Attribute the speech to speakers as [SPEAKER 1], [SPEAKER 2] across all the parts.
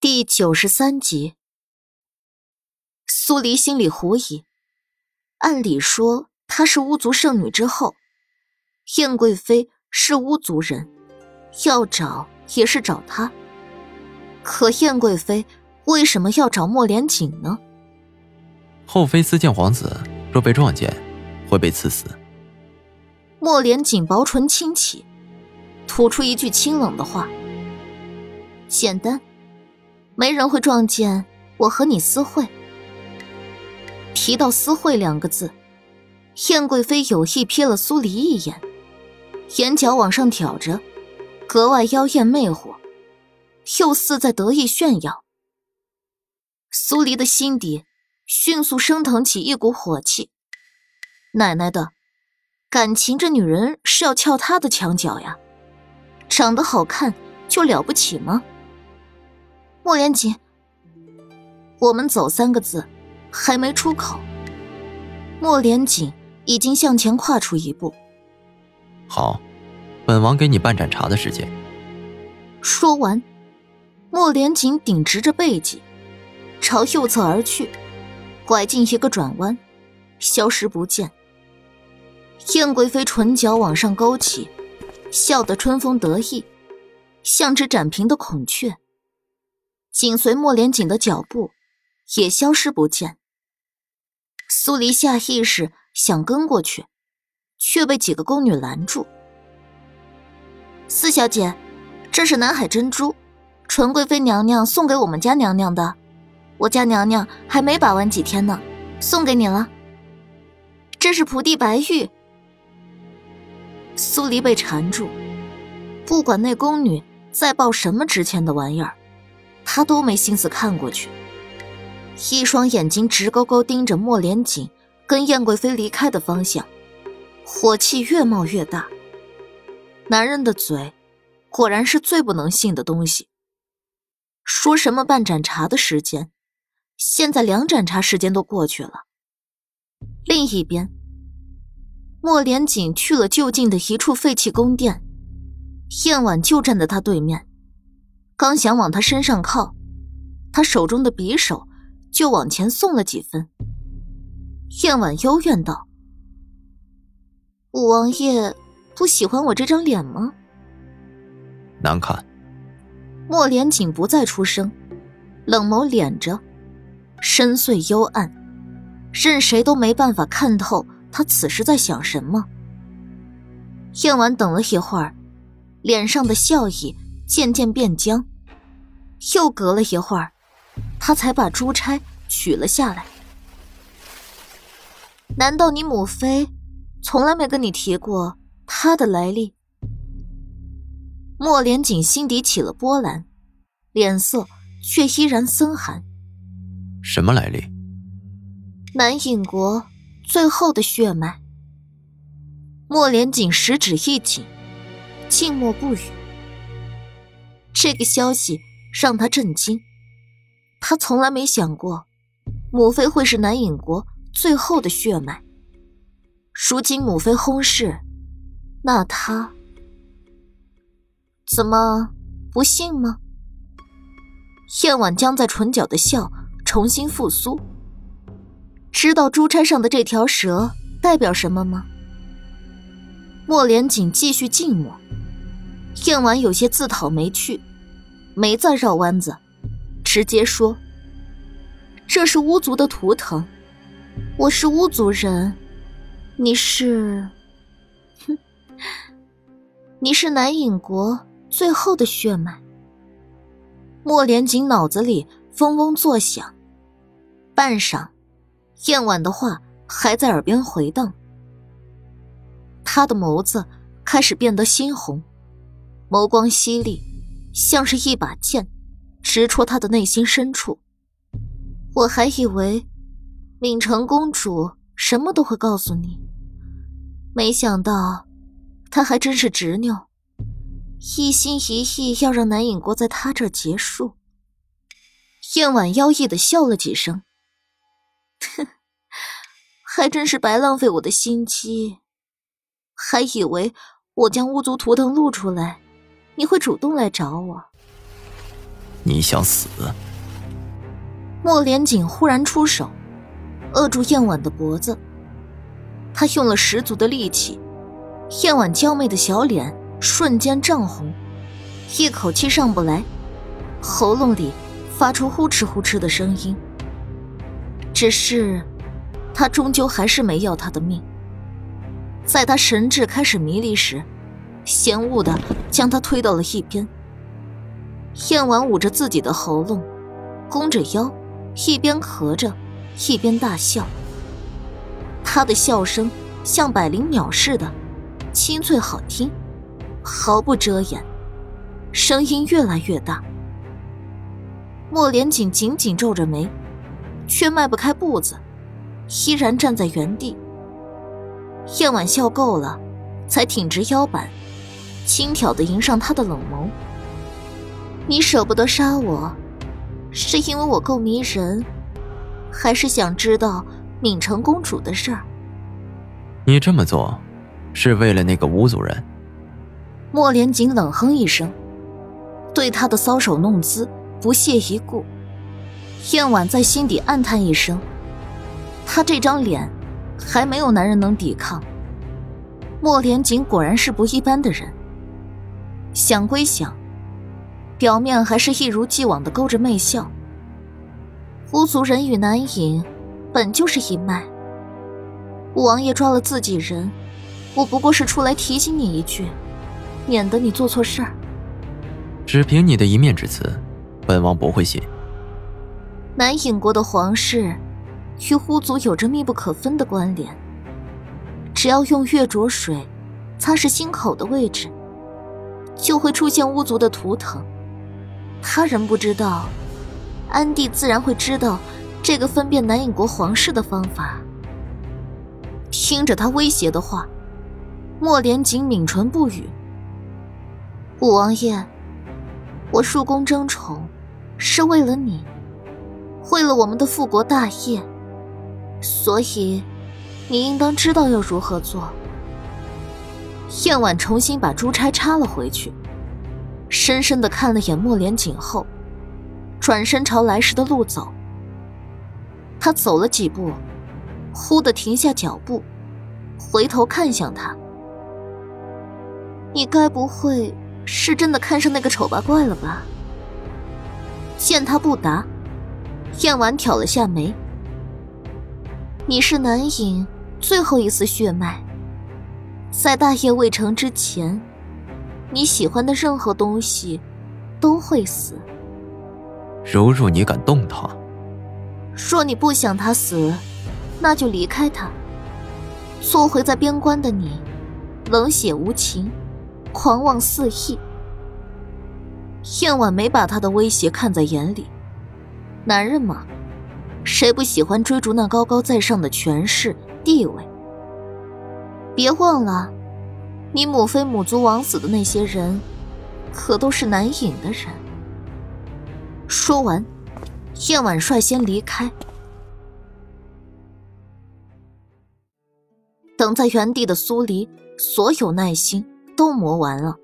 [SPEAKER 1] 第九十三集，苏黎心里狐疑。按理说她是巫族圣女之后，燕贵妃是巫族人，要找也是找她。可燕贵妃为什么要找莫连锦呢？
[SPEAKER 2] 后妃私见皇子，若被撞见，会被赐死。
[SPEAKER 1] 莫连锦薄唇轻启，吐出一句清冷的话：“简单。”没人会撞见我和你私会。提到“私会”两个字，燕贵妃有意瞥了苏黎一眼，眼角往上挑着，格外妖艳魅惑，又似在得意炫耀。苏黎的心底迅速升腾起一股火气。奶奶的，感情这女人是要撬他的墙角呀？长得好看就了不起吗？莫连锦，我们走三个字，还没出口，莫连锦已经向前跨出一步。
[SPEAKER 2] 好，本王给你半盏茶的时间。
[SPEAKER 1] 说完，莫连锦顶直着背脊，朝右侧而去，拐进一个转弯，消失不见。燕贵妃唇角往上勾起，笑得春风得意，像只展平的孔雀。紧随莫连锦的脚步，也消失不见。苏黎下意识想跟过去，却被几个宫女拦住。四小姐，这是南海珍珠，纯贵妃娘娘送给我们家娘娘的，我家娘娘还没把玩几天呢，送给你了。这是蒲地白玉。苏黎被缠住，不管那宫女再抱什么值钱的玩意儿。他都没心思看过去，一双眼睛直勾勾盯着莫连锦跟燕贵妃离开的方向，火气越冒越大。男人的嘴，果然是最不能信的东西。说什么半盏茶的时间，现在两盏茶时间都过去了。另一边，莫连锦去了就近的一处废弃宫殿，燕婉就站在他对面。刚想往他身上靠，他手中的匕首就往前送了几分。燕婉幽怨道：“五王爷不喜欢我这张脸吗？”
[SPEAKER 2] 难看。
[SPEAKER 1] 莫连锦不再出声，冷眸敛着，深邃幽暗，任谁都没办法看透他此时在想什么。燕婉等了一会儿，脸上的笑意。渐渐变僵，又隔了一会儿，他才把珠钗取了下来。难道你母妃从来没跟你提过她的来历？莫连锦心底起了波澜，脸色却依然森寒。
[SPEAKER 2] 什么来历？
[SPEAKER 1] 南影国最后的血脉。莫连锦食指一紧，静默不语。这个消息让他震惊，他从来没想过母妃会是南影国最后的血脉。如今母妃薨逝，那他怎么不信吗？燕婉僵在唇角的笑重新复苏。知道珠钗上的这条蛇代表什么吗？莫连锦继续静默，燕婉有些自讨没趣。没再绕弯子，直接说：“这是巫族的图腾，我是巫族人，你是……哼，你是南影国最后的血脉。”莫连锦脑子里嗡嗡作响，半晌，燕婉的话还在耳边回荡。他的眸子开始变得猩红，眸光犀利。像是一把剑，直戳他的内心深处。我还以为敏成公主什么都会告诉你，没想到她还真是执拗，一心一意要让南影国在她这结束。燕婉妖异的笑了几声，哼，还真是白浪费我的心机，还以为我将巫族图腾露出来。你会主动来找我？
[SPEAKER 2] 你想死？
[SPEAKER 1] 莫连锦忽然出手，扼住燕婉的脖子。他用了十足的力气，燕婉娇媚的小脸瞬间涨红，一口气上不来，喉咙里发出呼哧呼哧的声音。只是，他终究还是没要他的命。在他神智开始迷离时，嫌恶的将他推到了一边。燕婉捂着自己的喉咙，弓着腰，一边咳着，一边大笑。她的笑声像百灵鸟似的，清脆好听，毫不遮掩，声音越来越大。莫连锦紧紧皱着眉，却迈不开步子，依然站在原地。燕婉笑够了，才挺直腰板，轻佻的迎上他的冷眸。你舍不得杀我，是因为我够迷人，还是想知道敏城公主的事儿？
[SPEAKER 2] 你这么做，是为了那个吴族人？
[SPEAKER 1] 莫连锦冷哼一声，对他的搔首弄姿不屑一顾。燕婉在心底暗叹一声，他这张脸。还没有男人能抵抗。莫连锦果然是不一般的人。想归想，表面还是一如既往的勾着媚笑。狐族人与南隐本就是一脉。五王爷抓了自己人，我不过是出来提醒你一句，免得你做错事儿。
[SPEAKER 2] 只凭你的一面之词，本王不会信。
[SPEAKER 1] 南隐国的皇室。与狐族有着密不可分的关联。只要用月灼水擦拭心口的位置，就会出现巫族的图腾。他人不知道，安帝自然会知道这个分辨南影国皇室的方法。听着他威胁的话，莫连锦抿唇不语。五王爷，我入宫争宠，是为了你，为了我们的复国大业。所以，你应当知道要如何做。燕婉重新把珠钗插了回去，深深的看了眼莫连锦后，转身朝来时的路走。他走了几步，忽的停下脚步，回头看向他：“你该不会是真的看上那个丑八怪了吧？”见他不答，燕婉挑了下眉。你是南影最后一丝血脉，在大业未成之前，你喜欢的任何东西都会死。
[SPEAKER 2] 如若你敢动他，
[SPEAKER 1] 若你不想他死，那就离开他。做回在边关的你，冷血无情，狂妄肆意。燕婉没把他的威胁看在眼里，男人嘛。谁不喜欢追逐那高高在上的权势地位？别忘了，你母妃母族枉死的那些人，可都是南影的人。说完，燕婉率先离开。等在原地的苏黎，所有耐心都磨完了，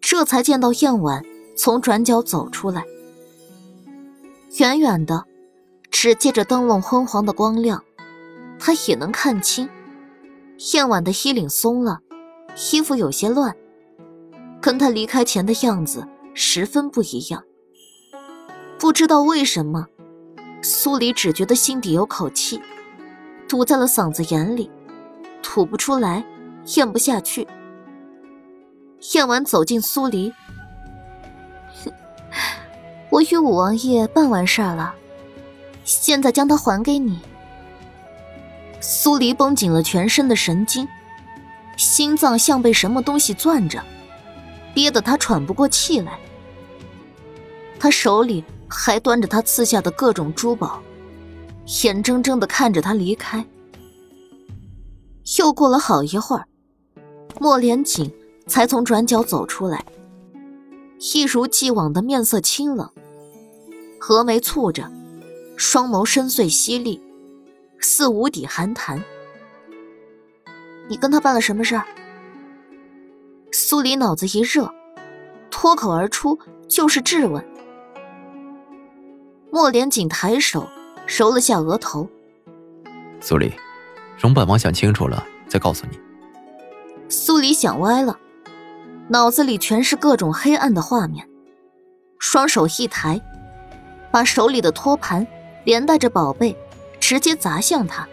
[SPEAKER 1] 这才见到燕婉从转角走出来，远远的。只借着灯笼昏黄的光亮，他也能看清，燕婉的衣领松了，衣服有些乱，跟他离开前的样子十分不一样。不知道为什么，苏黎只觉得心底有口气，堵在了嗓子眼里，吐不出来，咽不下去。燕婉走进苏黎，我与五王爷办完事儿了。现在将它还给你。苏黎绷紧了全身的神经，心脏像被什么东西攥着，憋得他喘不过气来。他手里还端着他赐下的各种珠宝，眼睁睁的看着他离开。又过了好一会儿，莫连锦才从转角走出来，一如既往的面色清冷，峨眉蹙着。双眸深邃犀利，似无底寒潭。你跟他办了什么事儿？苏黎脑子一热，脱口而出就是质问。莫连锦抬手揉了下额头。
[SPEAKER 2] 苏黎，容本王想清楚了再告诉你。
[SPEAKER 1] 苏黎想歪了，脑子里全是各种黑暗的画面，双手一抬，把手里的托盘连带着宝贝直接砸向他。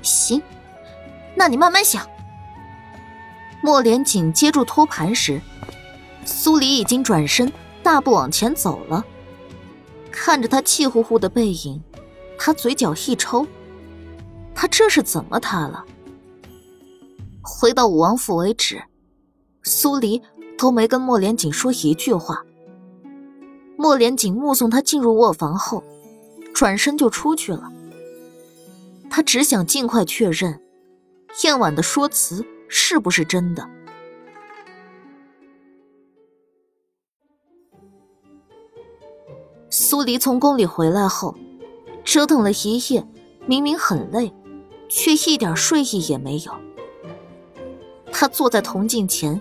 [SPEAKER 1] 行，那你慢慢想。莫连锦接住托盘时，苏黎已经转身大步往前走了。看着他气呼呼的背影，他嘴角一抽，他这是怎么他了？回到武王府为止，苏黎都没跟莫连锦说一句话。莫连锦目送他进入卧房后，转身就出去了。他只想尽快确认，燕婉的说辞是不是真的。苏黎从宫里回来后，折腾了一夜，明明很累，却一点睡意也没有。他坐在铜镜前，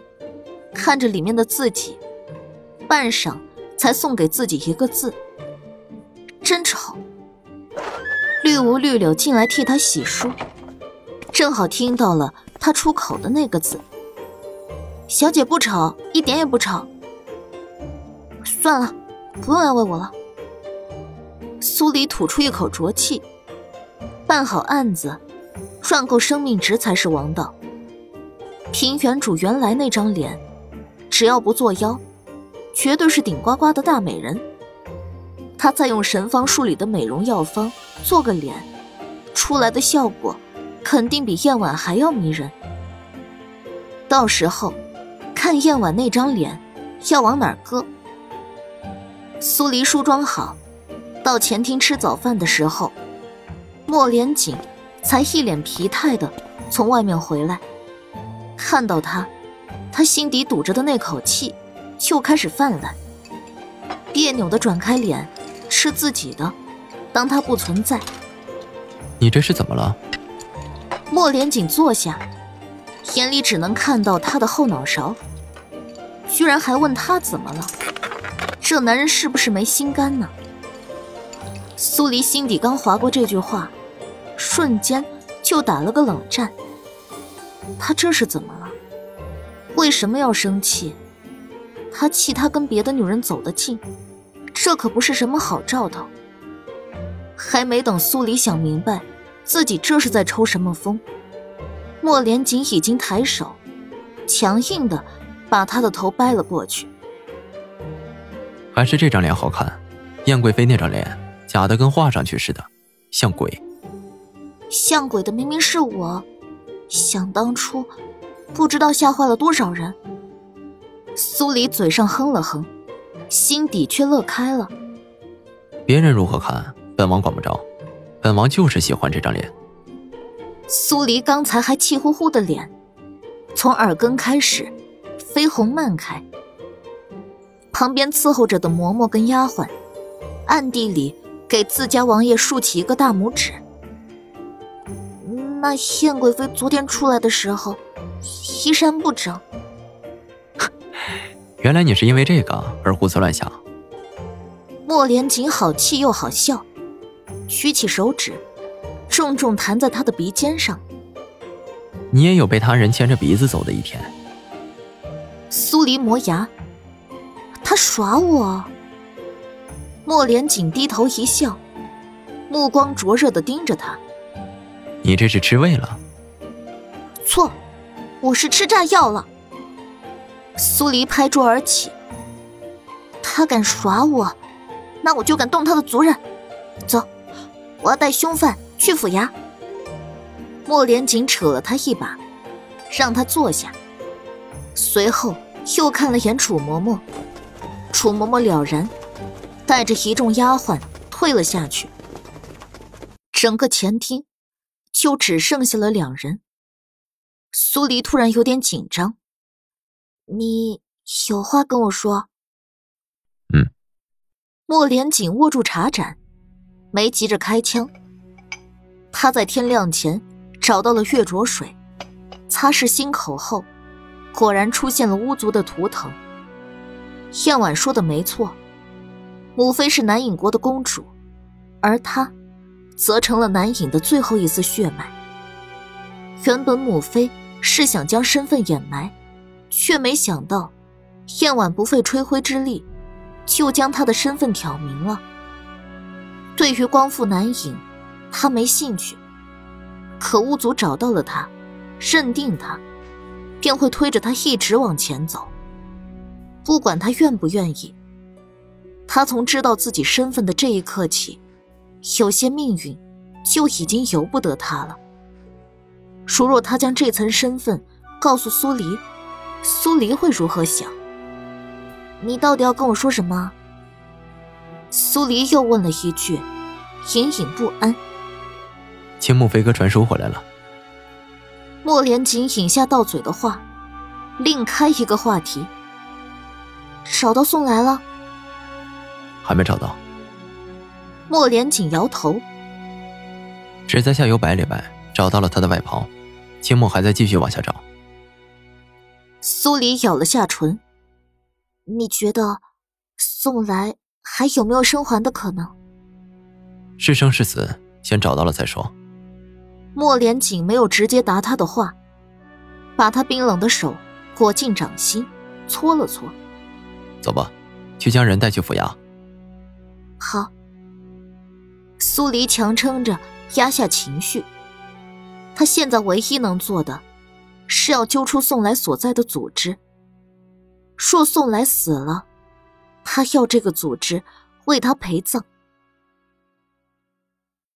[SPEAKER 1] 看着里面的自己，半晌才送给自己一个字：“真丑。”绿芜绿柳进来替他洗漱，正好听到了他出口的那个字：“小姐不丑，一点也不丑。”算了，不用安慰我了。苏黎吐出一口浊气，办好案子，赚够生命值才是王道。平原主原来那张脸，只要不作妖，绝对是顶呱呱的大美人。他再用神方术里的美容药方做个脸，出来的效果肯定比燕婉还要迷人。到时候，看燕婉那张脸要往哪儿搁。苏黎梳妆好，到前厅吃早饭的时候，莫连锦才一脸疲态的从外面回来。看到他，他心底堵着的那口气又开始泛滥，别扭的转开脸，吃自己的，当他不存在。
[SPEAKER 2] 你这是怎么了？
[SPEAKER 1] 莫连锦坐下，眼里只能看到他的后脑勺，居然还问他怎么了？这男人是不是没心肝呢？苏黎心底刚划过这句话，瞬间就打了个冷战。他这是怎么了？为什么要生气？他气他跟别的女人走得近，这可不是什么好兆头。还没等苏黎想明白自己这是在抽什么风，莫连锦已经抬手，强硬的把他的头掰了过去。
[SPEAKER 2] 还是这张脸好看，燕贵妃那张脸假的跟画上去似的，像鬼。
[SPEAKER 1] 像鬼的明明是我。想当初，不知道吓坏了多少人。苏黎嘴上哼了哼，心底却乐开了。
[SPEAKER 2] 别人如何看，本王管不着，本王就是喜欢这张脸。
[SPEAKER 1] 苏黎刚才还气呼呼的脸，从耳根开始，绯红漫开。旁边伺候着的嬷嬷跟丫鬟，暗地里给自家王爷竖起一个大拇指。那燕贵妃昨天出来的时候，衣衫不整。
[SPEAKER 2] 原来你是因为这个而胡思乱想。
[SPEAKER 1] 莫连锦好气又好笑，举起手指，重重弹在他的鼻尖上。
[SPEAKER 2] 你也有被他人牵着鼻子走的一天。
[SPEAKER 1] 苏黎磨牙，他耍我。莫连锦低头一笑，目光灼热的盯着他。
[SPEAKER 2] 你这是吃味了？
[SPEAKER 1] 错，我是吃炸药了。苏黎拍桌而起，他敢耍我，那我就敢动他的族人。走，我要带凶犯去府衙。莫连锦扯了他一把，让他坐下，随后又看了眼楚嬷嬷，楚嬷嬷了然，带着一众丫鬟退了下去。整个前厅。就只剩下了两人。苏黎突然有点紧张，你有话跟我说？
[SPEAKER 2] 嗯。
[SPEAKER 1] 莫连锦握住茶盏，没急着开枪。他在天亮前找到了月浊水，擦拭心口后，果然出现了巫族的图腾。燕婉说的没错，母妃是南影国的公主，而她，则成了南影的最后一丝血脉。原本母妃是想将身份掩埋，却没想到，燕婉不费吹灰之力，就将他的身份挑明了。对于光复南影，他没兴趣。可巫族找到了他，认定他，便会推着他一直往前走。不管他愿不愿意，他从知道自己身份的这一刻起，有些命运就已经由不得他了。如若他将这层身份告诉苏黎，苏黎会如何想？你到底要跟我说什么？苏黎又问了一句，隐隐不安。
[SPEAKER 2] 青木飞鸽传书回来了。
[SPEAKER 1] 莫连锦饮下到嘴的话，另开一个话题。找到宋来了？
[SPEAKER 2] 还没找到。
[SPEAKER 1] 莫连锦摇头。
[SPEAKER 2] 只在下游百里外找到了他的外袍，青木还在继续往下找。
[SPEAKER 1] 苏黎咬了下唇。你觉得宋来还有没有生还的可能？
[SPEAKER 2] 是生是死，先找到了再说。
[SPEAKER 1] 莫连锦没有直接答他的话，把他冰冷的手裹进掌心，搓了搓。
[SPEAKER 2] 走吧，去将人带去府衙。
[SPEAKER 1] 好。苏黎强撑着压下情绪，他现在唯一能做的，是要揪出宋来所在的组织。若宋来死了，他要这个组织为他陪葬。